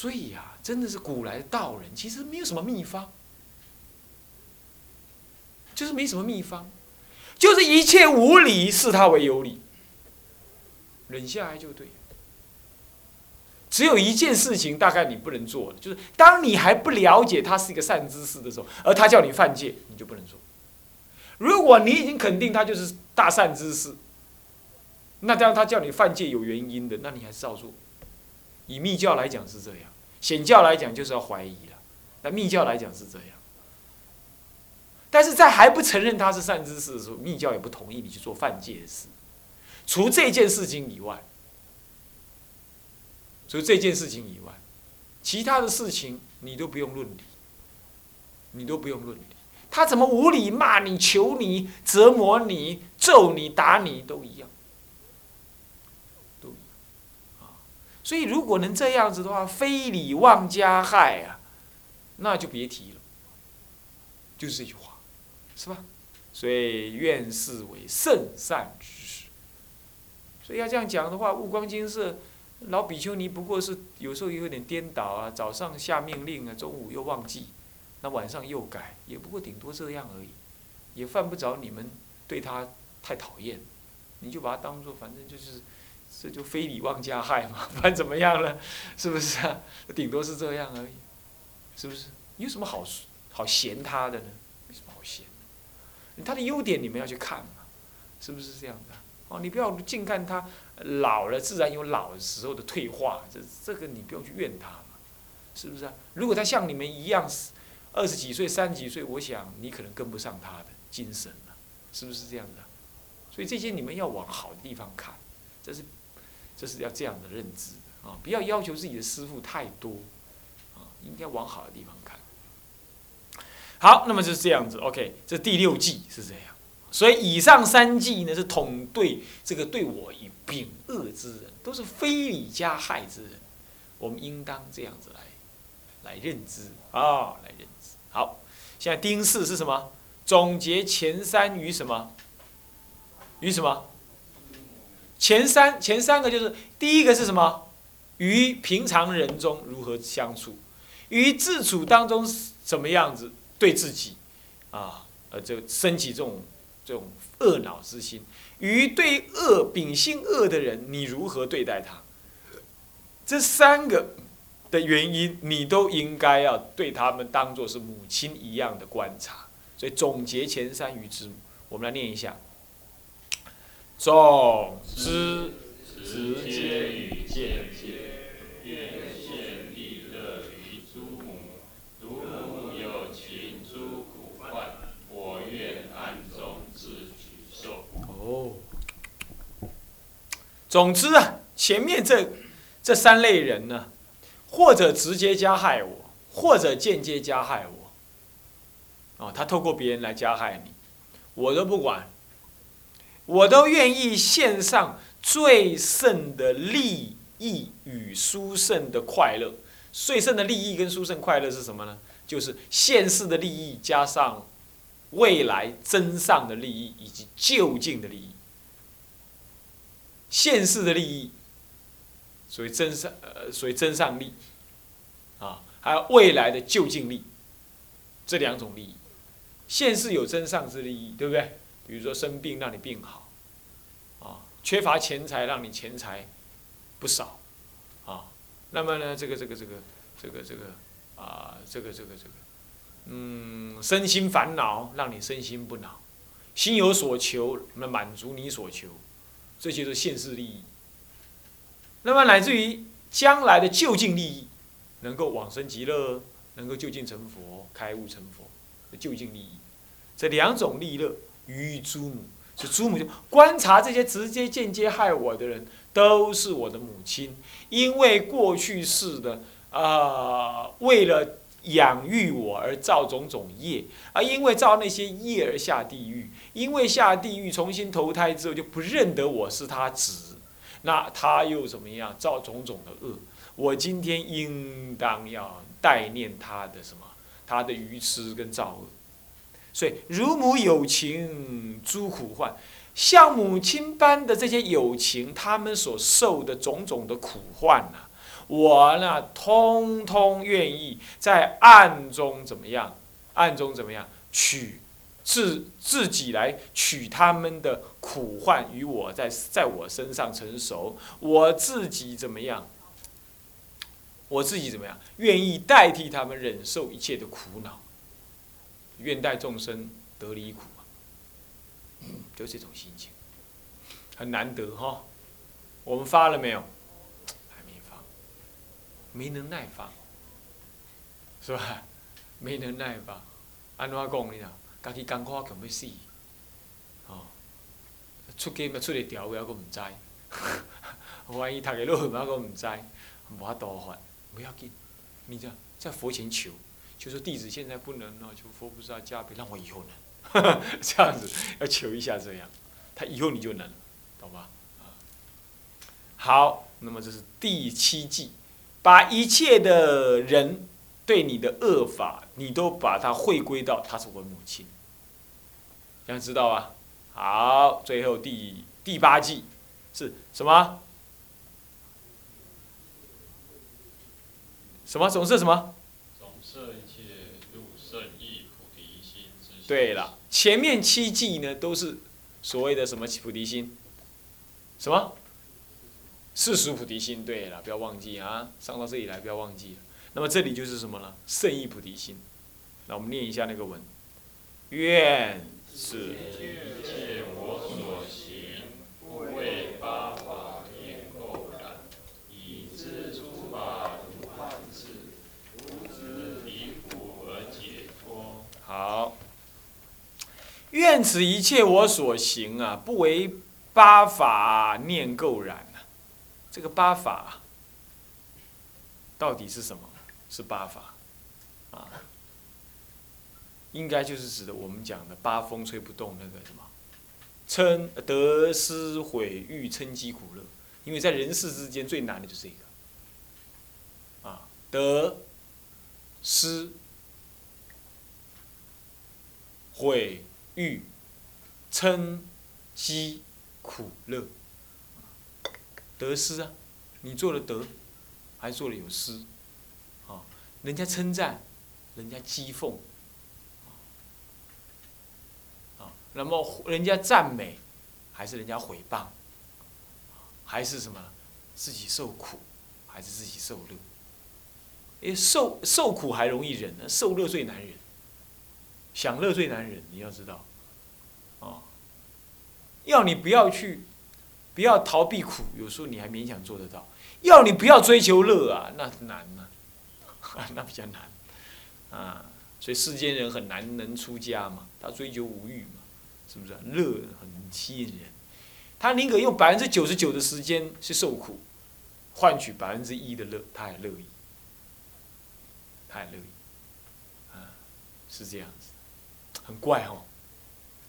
所以呀，真的是古来的道人，其实没有什么秘方，就是没什么秘方，就是一切无理视他为有理，忍下来就对。只有一件事情，大概你不能做的，就是当你还不了解他是一个善知识的时候，而他叫你犯戒，你就不能做。如果你已经肯定他就是大善知识，那这样他叫你犯戒有原因的，那你还是照做。以密教来讲是这样，显教来讲就是要怀疑了。那密教来讲是这样，但是在还不承认他是善知识的时候，密教也不同意你去做犯戒的事。除这件事情以外。除这件事情以外，其他的事情你都不用论理，你都不用论理。他怎么无理骂你、求你、折磨你、揍你、打你，都一样所以如果能这样子的话，非礼妄加害啊，那就别提了。就是这句话，是吧？所以愿视为圣善之事。所以要这样讲的话，悟光金色。老比丘尼不过是有时候有点颠倒啊，早上下命令啊，中午又忘记，那晚上又改，也不过顶多这样而已，也犯不着你们对他太讨厌，你就把他当做反正就是，这就非礼妄加害嘛，不然怎么样呢？是不是啊？顶多是这样而已，是不是？有什么好好嫌他的呢？没什么好嫌的，他的优点你们要去看嘛，是不是这样的？哦，你不要净看他老了，自然有老的时候的退化，这这个你不用去怨他嘛，是不是啊？如果他像你们一样，二十几岁、三十几岁，我想你可能跟不上他的精神了，是不是这样的？所以这些你们要往好的地方看，这是这是要这样的认知啊，不要要求自己的师傅太多啊，应该往好的地方看。好，那么就是这样子，OK，这第六季是这样。所以以上三计呢，是统对这个对我以秉恶之人，都是非礼加害之人，我们应当这样子来，来认知啊，来认知。好，现在丁巳是什么？总结前三与什么？与什么？前三前三个就是第一个是什么？与平常人中如何相处？与自处当中什么样子对自己啊？呃，就升起这种。这种恶恼之心，与对恶秉性恶的人，你如何对待他？这三个的原因，你都应该要对他们当做是母亲一样的观察。所以总结前三于之母，我们来念一下：总之，直接与间接。总之啊，前面这这三类人呢，或者直接加害我，或者间接加害我。啊，他透过别人来加害你，我都不管，我都愿意献上最胜的利益与殊胜的快乐。最胜的利益跟殊胜快乐是什么呢？就是现世的利益加上未来真上的利益以及就近的利益。现世的利益，所谓真上呃，所谓真上利，啊，还有未来的就近利，这两种利益，现世有真上之利益，对不对？比如说生病让你病好，缺乏钱财让你钱财不少，啊，那么呢，这个这个这个这个这个啊，这个这个这个，嗯，身心烦恼让你身心不恼，心有所求，那满足你所求。这些都是现世利益，那么乃至于将来的就近利益，能够往生极乐，能够就近成佛、开悟成佛就近利益，这两种利乐于诸母，是祖母就观察这些直接、间接害我的人，都是我的母亲，因为过去世的啊，为了。养育我而造种种业，而因为造那些业而下地狱，因为下地狱重新投胎之后就不认得我是他子，那他又怎么样造种种的恶？我今天应当要代念他的什么？他的愚痴跟造恶。所以乳母有情诸苦患，像母亲般的这些有情，他们所受的种种的苦患呐。我呢，通通愿意在暗中怎么样？暗中怎么样？取自自己来取他们的苦患与我在在我身上成熟，我自己怎么样？我自己怎么样？愿意代替他们忍受一切的苦恼，愿待众生得离苦。就这种心情，很难得哈。我们发了没有？还没发，没能耐发，是吧？没能耐发，安怎讲呢？家己艰苦强要死，哦，出家嘛出得调，还阁毋知，万一读个落，还阁毋知，无法度法，不要紧，你这在佛前求，就说弟子现在不能了，求佛菩萨加倍，让我以后能，这样子要求一下这样，他以后你就能，懂吧？好，那么这是第七季，把一切的人对你的恶法，你都把它汇归到他是我母亲，这样知道吧？好，最后第第八季是什么？什么总是什么？总摄一切入圣意菩提心之。对了，前面七计呢都是所谓的什么菩提心？什么？世俗菩提心，对了，不要忘记啊！上到这里来，不要忘记。那么这里就是什么呢？圣意菩提心。那我们念一下那个文：愿是一切我所行，不为八法念垢染，以知诸法如幻智，无知离苦而解脱。好。愿此一切我所行啊，不为八法念垢染啊。这个八法到底是什么？是八法啊，应该就是指的我们讲的八风吹不动那个什么，嗔得失毁誉嗔饥苦乐，因为在人世之间最难的就是这个啊，得失毁欲嗔饥苦乐。得失啊，你做了得，还做了有失，啊，人家称赞，人家讥讽，啊，那么人家赞美，还是人家毁谤，还是什么？自己受苦，还是自己受乐？因为受受苦还容易忍呢，受乐最难忍，享乐最难忍，你要知道，啊，要你不要去。不要逃避苦，有时候你还勉强做得到。要你不要追求乐啊，那难呐，那比较难啊。所以世间人很难能出家嘛，他追求无欲嘛，是不是？乐很吸引人，他宁可用百分之九十九的时间去受苦，换取百分之一的乐，他也乐意，他也乐意，啊，是这样子，很怪哦。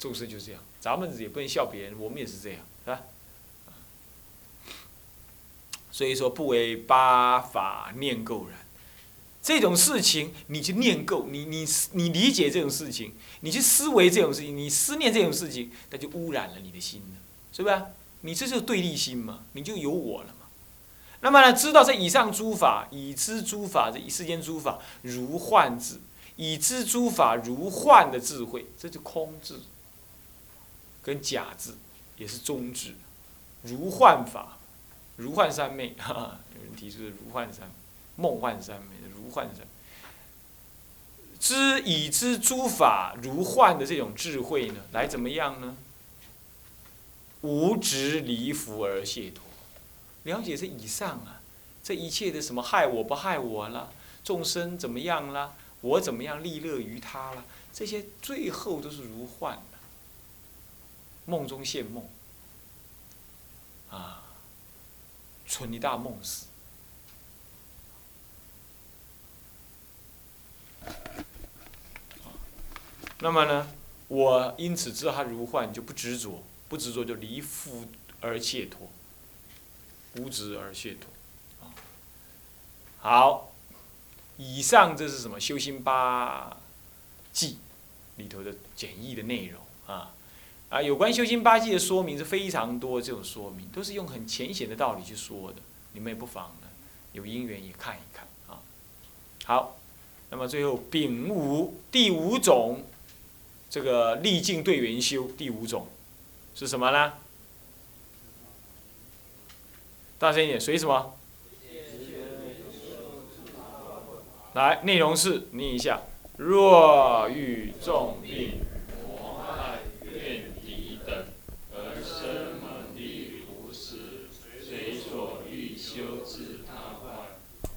众生就是这样，咱们也不能笑别人，我们也是这样，是吧？所以说不为八法念垢然，这种事情你去念垢，你你你理解这种事情，你去思维这种事情，你思念这种事情，那就污染了你的心了，是不是？你这就是对立心嘛，你就有我了嘛。那么呢，知道这以上诸法，已知诸法这一世间诸法如幻智，已知诸法如幻的智慧，这就空智，跟假智也是中智，如幻法。如幻三昧，哈哈，有人提出的如幻三昧，梦幻三昧的如幻三昧，知已知诸法如幻的这种智慧呢，来怎么样呢？无执离福而解脱，了解这以上啊，这一切的什么害我不害我了，众生怎么样了，我怎么样利乐于他了，这些最后都是如幻的，梦中现梦，啊。存一大梦死。那么呢，我因此知他如幻，就不执着，不执着就离夫而解脱，无执而解脱。好，以上这是什么修心八记里头的简易的内容啊。啊，有关修心八戒的说明是非常多，这种说明都是用很浅显的道理去说的，你们也不妨呢，有因缘也看一看啊。好，那么最后丙午第五种，这个历尽对缘修第五种是什么呢？大声一点，随什么？来，内容是念一下：若遇重病、魔害、怨敌等，而生门第不适，随所欲修治他患。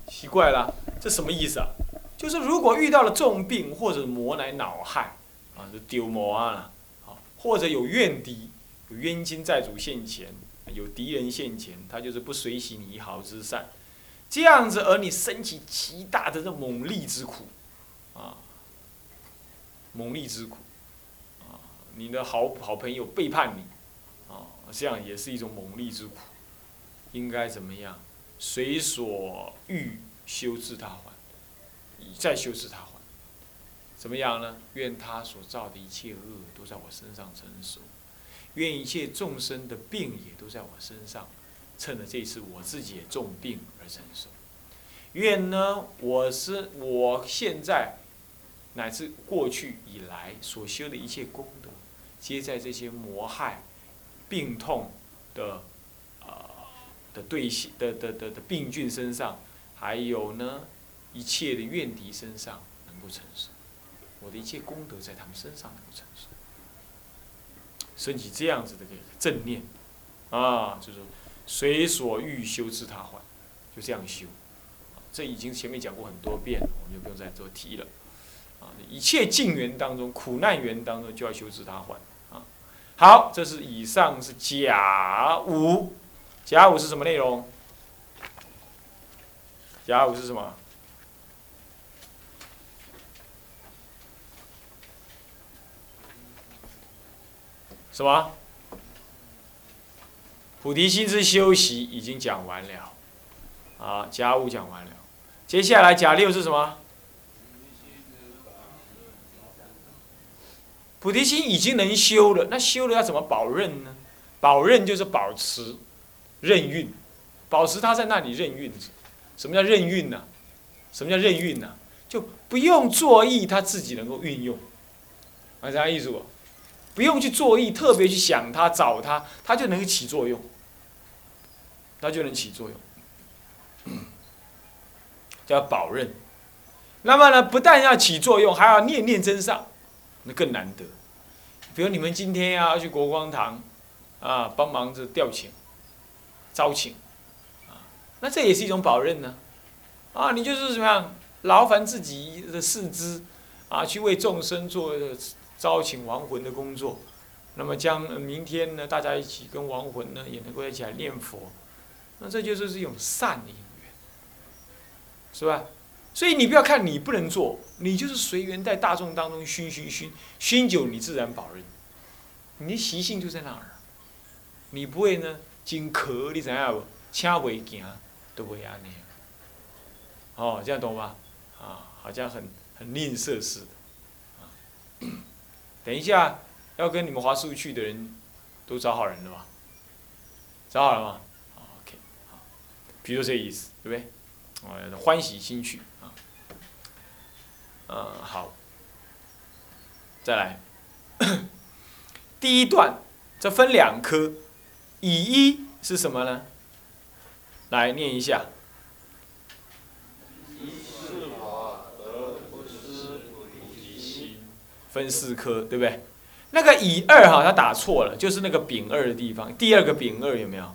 奇怪了，这什么意思啊？就是如果遇到了重病或者魔来恼害，啊，就丢魔啊了，啊，或者有怨敌、有冤亲债主现前，有敌人现前，他就是不随喜你一毫之善，这样子，而你升起极大的这猛力之苦，啊，猛力之苦，啊，你的好好朋友背叛你，啊，这样也是一种猛力之苦，应该怎么样？随所欲修治他还，再修治他还，怎么样呢？愿他所造的一切恶都在我身上成熟，愿一切众生的病也都在我身上，趁着这次我自己也重病而成熟。愿呢，我是我现在乃至过去以来所修的一切功德，皆在这些魔害、病痛的啊。的对象的的的的病菌身上，还有呢，一切的怨敌身上能够承受，我的一切功德在他们身上能够成熟，升起这样子的这个正念，啊，就是随所欲修治他还，就这样修，这已经前面讲过很多遍，我们就不用再做提了，啊，一切境缘当中，苦难缘当中就要修治他还，啊，好，这是以上是甲午。甲午是什么内容？甲午是什么？什么？菩提心之修习已经讲完了，啊，甲午讲完了，接下来甲六是什么？菩提心已经能修了，那修了要怎么保任呢？保任就是保持。任运，保持它在那里任运。什么叫任运呢？什么叫任运呢？就不用作意，他自己能够运用。啊，啥意思不？不用去作意，特别去想他、找他，他就能够起作用。他就能起作用，叫保任。那么呢，不但要起作用，还要念念真上，那更难得。比如你们今天要去国光堂，啊，帮忙这调遣。招请，那这也是一种保任呢，啊，你就是怎么样劳烦自己的四肢，啊，去为众生做招请亡魂的工作，那么将明天呢，大家一起跟亡魂呢，也能够一起来念佛，那这就是一种善的因缘，是吧？所以你不要看你不能做，你就是随缘在大众当中熏熏熏熏久，你自然保任，你的习性就在那儿，你不会呢。真渴，你知影无？请袂行，都会安尼。哦，这样懂吧？啊，好像很很吝啬似的。啊，等一下要跟你们华数去的人，都找好人了吧？找好了吗？OK，好，比如这意思，对不对？哦，欢喜心去啊。嗯，好。再来，第一段，这分两科。以一是什么呢？来念一下。分四科，对不对？那个乙二哈，他打错了，就是那个丙二的地方。第二个丙二有没有？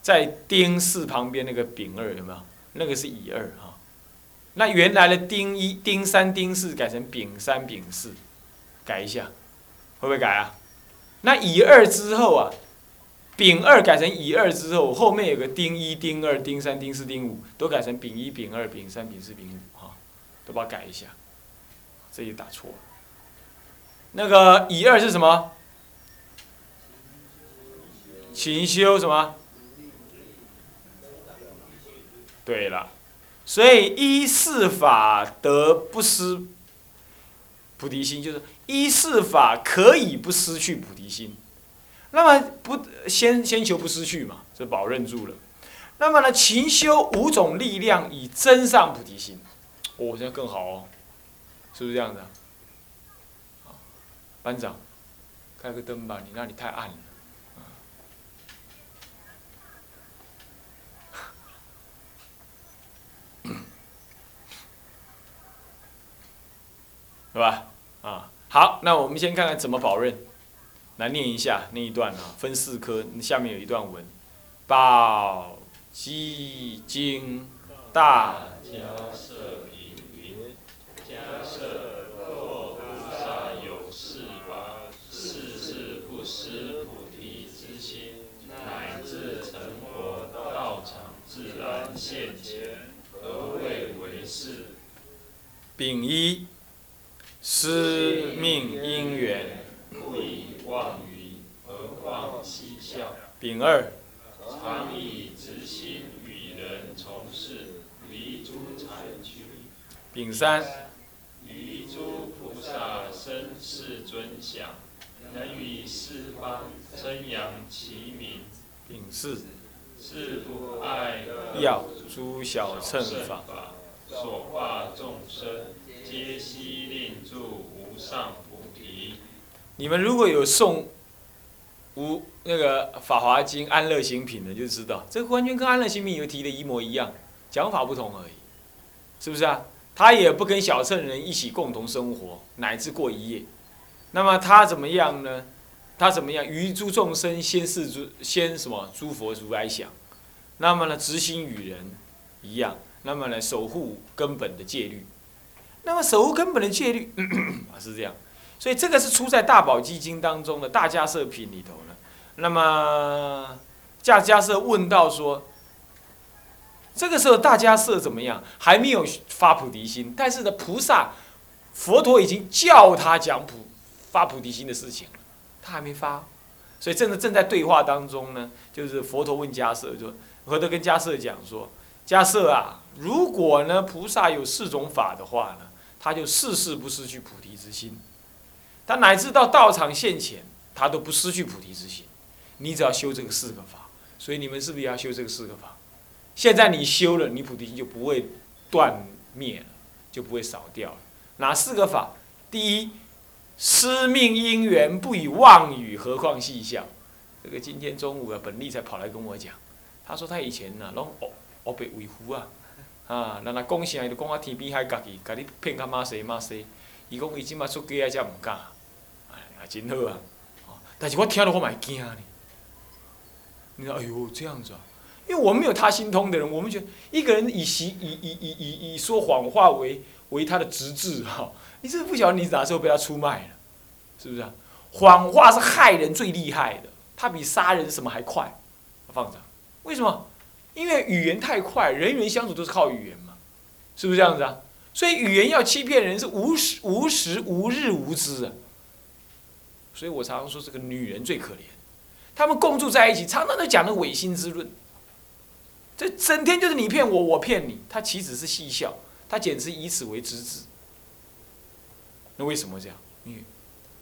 在丁四旁边那个丙二有没有？那个是乙二哈。那原来的丁一、丁三、丁四改成丙三、丙四，改一下，会不会改啊？那乙二之后啊？丙二改成乙二之后，后面有个丁一、丁二、丁三、丁四、丁五，都改成丙一、丙二、丙三、丙四、丙五，哈，都把它改一下，这也打错了。那个乙二是什么？勤修什么？对了，所以依四法得不失菩提心，就是依四法可以不失去菩提心。那么不先先求不失去嘛，这保任住了。那么呢，勤修五种力量，以增上菩提心。哦，这样更好哦，是不是这样的？班长，开个灯吧，你那里太暗了。是吧？啊，好，那我们先看看怎么保任。来念一下那一段啊，分四科，下面有一段文：宝积经大。迦摄品云：迦摄，若菩萨有四法，四是不失菩提之心，乃至成佛道场自然现前，何谓为事？丙一，师命因缘。不以妄语，何况嬉笑？丙二，常以直心与人从事，离诸。丙三，于诸菩萨身世尊相，能与四方称扬其名。丙四，是不爱要诸小乘法，所化众生，皆悉令住无上菩提。你们如果有诵无那个《法华经》安乐行品的，就知道这完全跟安乐行品有提的一模一样，讲法不同而已，是不是啊？他也不跟小乘人一起共同生活，乃至过一夜。那么他怎么样呢？他怎么样？于诸众生先是诸先什么？诸佛如来想。那么呢，执心与人一样。那么呢，守护根本的戒律。那么守护根本的戒律 啊，是这样。所以这个是出在《大宝基金》当中的大迦摄品里头了。那么，大迦摄问到说：“这个时候大迦摄怎么样？还没有发菩提心，但是呢，菩萨、佛陀已经叫他讲普发菩提心的事情了，他还没发。所以正在正在对话当中呢，就是佛陀问迦摄说：佛陀跟迦摄讲说：迦摄啊，如果呢菩萨有四种法的话呢，他就事事不失去菩提之心。”他乃至到道场现前，他都不失去菩提之心。你只要修这个四个法，所以你们是不是也要修这个四个法？现在你修了，你菩提心就不会断灭了，就不会少掉了。哪四个法？第一，师命因缘不以妄语，何况细笑。这个今天中午啊，本利才跑来跟我讲，他说他以前呐，拢哦哦被维护啊，啊，那那讲啥就讲啊天边海家己，家己骗他妈谁妈谁。伊讲伊即马出家啊，才毋敢。真好啊！但是我听了我嘛会惊呢。你说，哎呦，这样子啊？因为我们没有他心通的人，我们觉得一个人以习以以以以以说谎话为为他的直至哈，你真的不晓得你哪时候被他出卖了，是不是啊？谎话是害人最厉害的，他比杀人什么还快。放着，为什么？因为语言太快，人与人相处都是靠语言嘛，是不是这样子啊？所以语言要欺骗人是无时无时无日无之啊。所以我常常说，这个女人最可怜，他们共住在一起，常常都讲那违心之论。这整天就是你骗我，我骗你，他岂止是戏笑，他简直以此为直指。那为什么这样？因为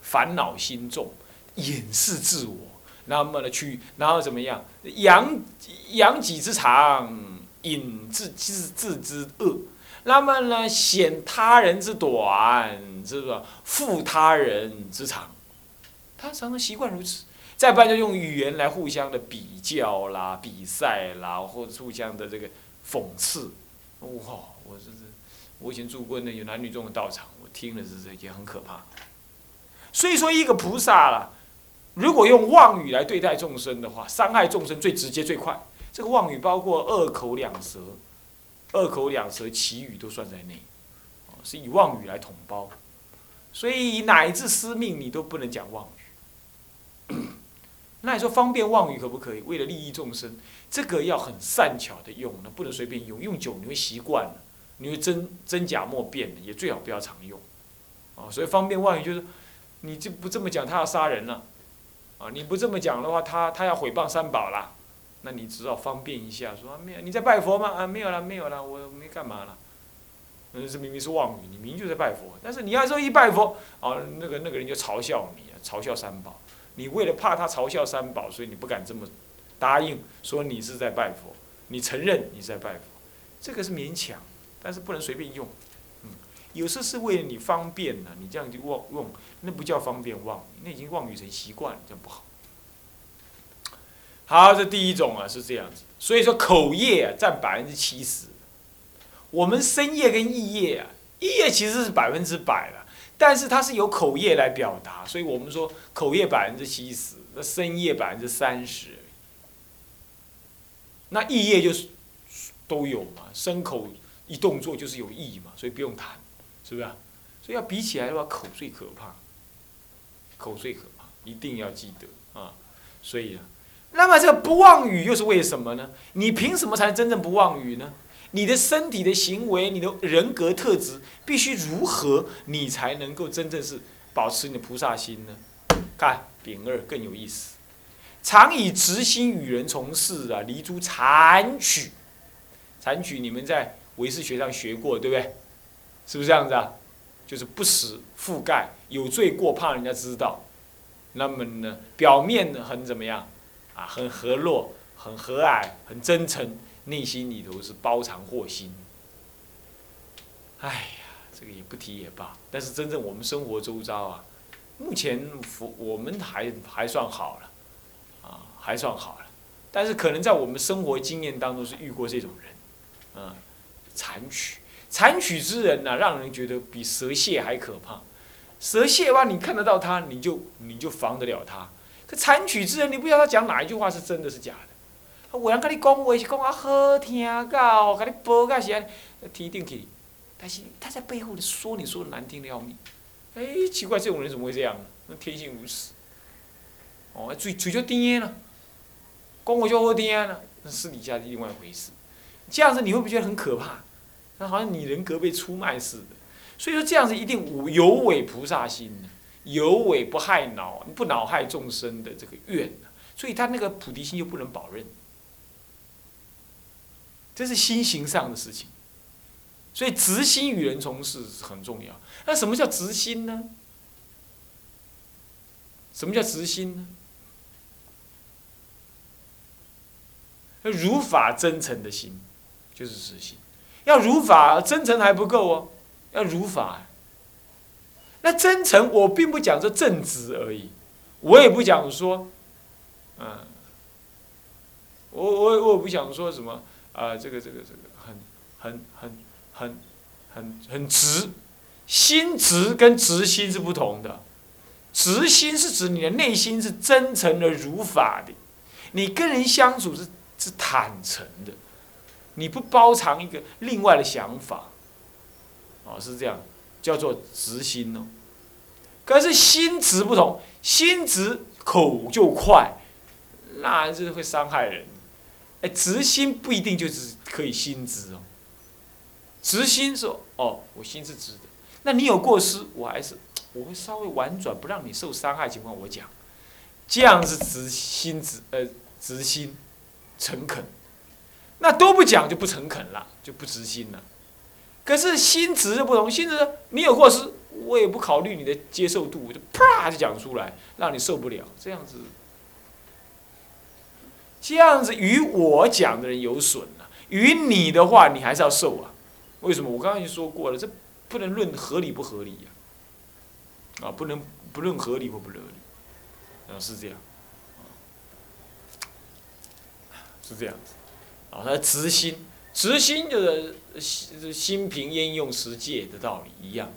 烦恼心重，掩饰自我，那么呢去，然后怎么样？扬扬己之长，隐自自自之恶，那么呢显他人之短，是不是？负他人之长。他常常习惯如此，再不然就用语言来互相的比较啦、比赛啦，或者互相的这个讽刺。哇，我这是我以前住过那有男女众的道场，我听了是这也很可怕。所以说，一个菩萨啦，如果用妄语来对待众生的话，伤害众生最直接最快。这个妄语包括二口两舌，二口两舌其语都算在内，是以妄语来统包。所以乃至私命你都不能讲妄语。那你说方便妄语可不可以？为了利益众生，这个要很善巧的用，那不能随便用。用久你会习惯了，你会真真假莫辨的，也最好不要常用。啊，所以方便妄语就是，你就不这么讲，他要杀人了。啊，你不这么讲的话，他他要毁谤三宝啦。那你只好方便一下，说没有，你在拜佛吗？啊，没有了，没有了，我没干嘛了。那这明明是妄语，你明就在拜佛，但是你要说一拜佛，啊，那个那个人就嘲笑你，嘲笑三宝。你为了怕他嘲笑三宝，所以你不敢这么答应说你是在拜佛，你承认你在拜佛，这个是勉强，但是不能随便用。嗯，有时是为了你方便呢，你这样就妄用，那不叫方便妄语，那已经妄语成习惯了，这样不好。好，这第一种啊是这样子，所以说口业啊占百分之七十，我们身业跟意业啊，意业其实是百分之百了，但是它是由口业来表达，所以我们说口业百分之七十，那身业百分之三十。那意业就是都有嘛，身口一动作就是有意嘛，所以不用谈，是不是啊？所以要比起来的话，口最可怕，口最可怕，一定要记得啊。所以啊，那么这个不妄语又是为什么呢？你凭什么才真正不妄语呢？你的身体的行为，你的人格特质必须如何，你才能够真正是保持你的菩萨心呢？看丙二更有意思。常以直心与人从事啊，离诸残取。残取你们在唯识学上学过，对不对？是不是这样子啊？就是不实覆盖，有罪过怕人家知道。那么呢，表面呢很怎么样？啊，很和络，很和蔼，很真诚，内心里头是包藏祸心。哎呀，这个也不提也罢。但是真正我们生活周遭啊，目前佛我们还还算好了。啊还算好了，但是可能在我们生活经验当中是遇过这种人，啊，残取，残取之人呢，让人觉得比蛇蝎还可怕。蛇蝎吧，你看得到他，你就你就防得了他。可残取之人，你不知道他讲哪一句话是真的是假的。有人跟你讲话是讲啊好听噶，跟你报噶是安，提定去，但是他在背后说你说的难听的要命。哎，奇怪，这种人怎么会这样？那天性如此。哦，嘴嘴就甜了。讲话就好听了，那私底下是另外一回事。这样子你会不会觉得很可怕？那好像你人格被出卖似的。所以说这样子一定无有违菩萨心有违不害脑、不恼害众生的这个愿所以他那个菩提心就不能保任。这是心行上的事情。所以直心与人从事很重要。那什么叫直心呢？什么叫直心呢？如法真诚的心，就是实心。要如法真诚还不够哦，要如法。那真诚，我并不讲说正直而已，我也不讲说，嗯，我我我也不想说什么啊，这个这个这个很很很很很很直，心直跟直心是不同的。直心是指你的内心是真诚的如法的，你跟人相处是。是坦诚的，你不包藏一个另外的想法，哦，是这样，叫做直心哦。可是心直不同，心直口就快，那是会伤害人。哎，直心不一定就是可以心直哦。直心说哦，我心是直的，那你有过失，我还是 我会稍微婉转，不让你受伤害情况，我讲，这样是直心直呃直心。诚恳，那都不讲就不诚恳了，就不直心了。可是心直就不同，心直你有过失，我也不考虑你的接受度，我就啪就讲出来，让你受不了。这样子，这样子与我讲的人有损了，与你的话你还是要受啊。为什么？我刚刚已经说过了，这不能论合理不合理呀。啊，不能不论合理或不合理，啊是这样。是这样子，啊，他直心，直心就是心心平焉用持戒的道理一样。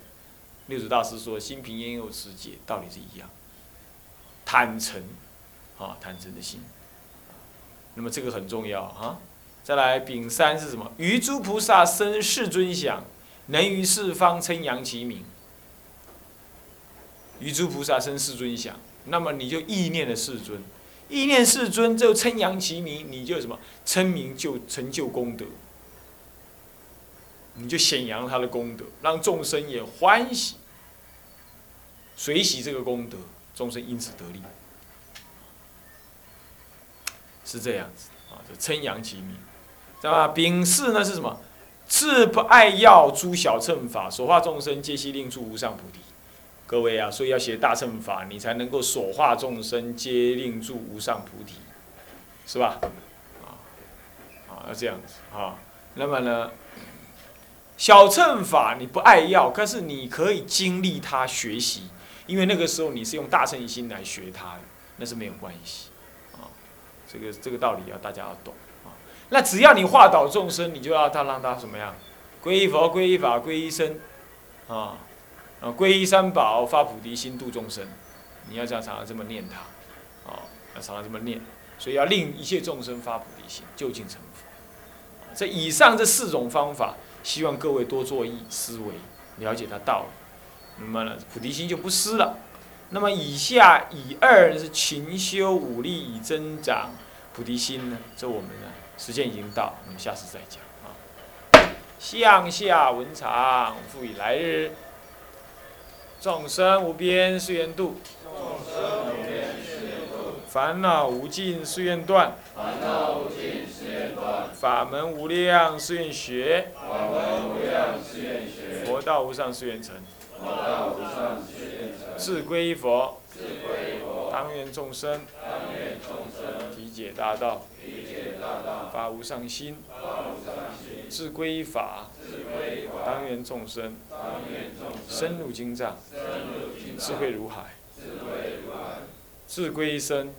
六祖大师说，心平焉用持戒，道理是一样。坦诚，啊，坦诚的心。那么这个很重要啊。再来，丙三是什么？于诸菩萨生世尊想，能于四方称扬其名。于诸菩萨生世尊想，那么你就意念的世尊。意念世尊，就称扬其名，你就什么称名就成就功德，你就显扬他的功德，让众生也欢喜，随喜这个功德，众生因此得利，是这样子啊，就称扬其名，知道吧？丙巳呢是什么？自不爱要诸小乘法，所化众生皆悉令诸无上菩提。各位啊，所以要学大乘法，你才能够所化众生皆令住无上菩提，是吧？啊，啊，要这样子啊。那么呢，小乘法你不爱要，可是你可以经历它学习，因为那个时候你是用大乘心来学它的，那是没有关系。这个这个道理要大家要懂啊。那只要你化导众生，你就要他让他什么样？皈依佛，皈依法，皈依僧，啊，啊，皈依三宝，发菩提心，度众生。你要这样常常这么念他，啊，要常常这么念。所以要令一切众生发菩提心，就近成佛。这以上这四种方法，希望各位多做意思维，了解它道理。那么呢，菩提心就不失了。那么以下以二是勤修武力以增长菩提心呢？这我们呢时间已经到，我们下次再讲啊。向下文长，复以来日。众生无边誓愿度。烦恼无尽誓愿断，法门无量誓愿学，佛道无上誓愿成，自归佛，当愿众生。体解大道，发无上心，自归法，当愿众生。深入经藏，智慧如海。自归身，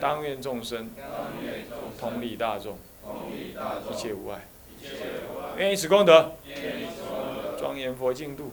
当愿众生。同理大众，一切无碍。愿以此功德，庄严佛净土，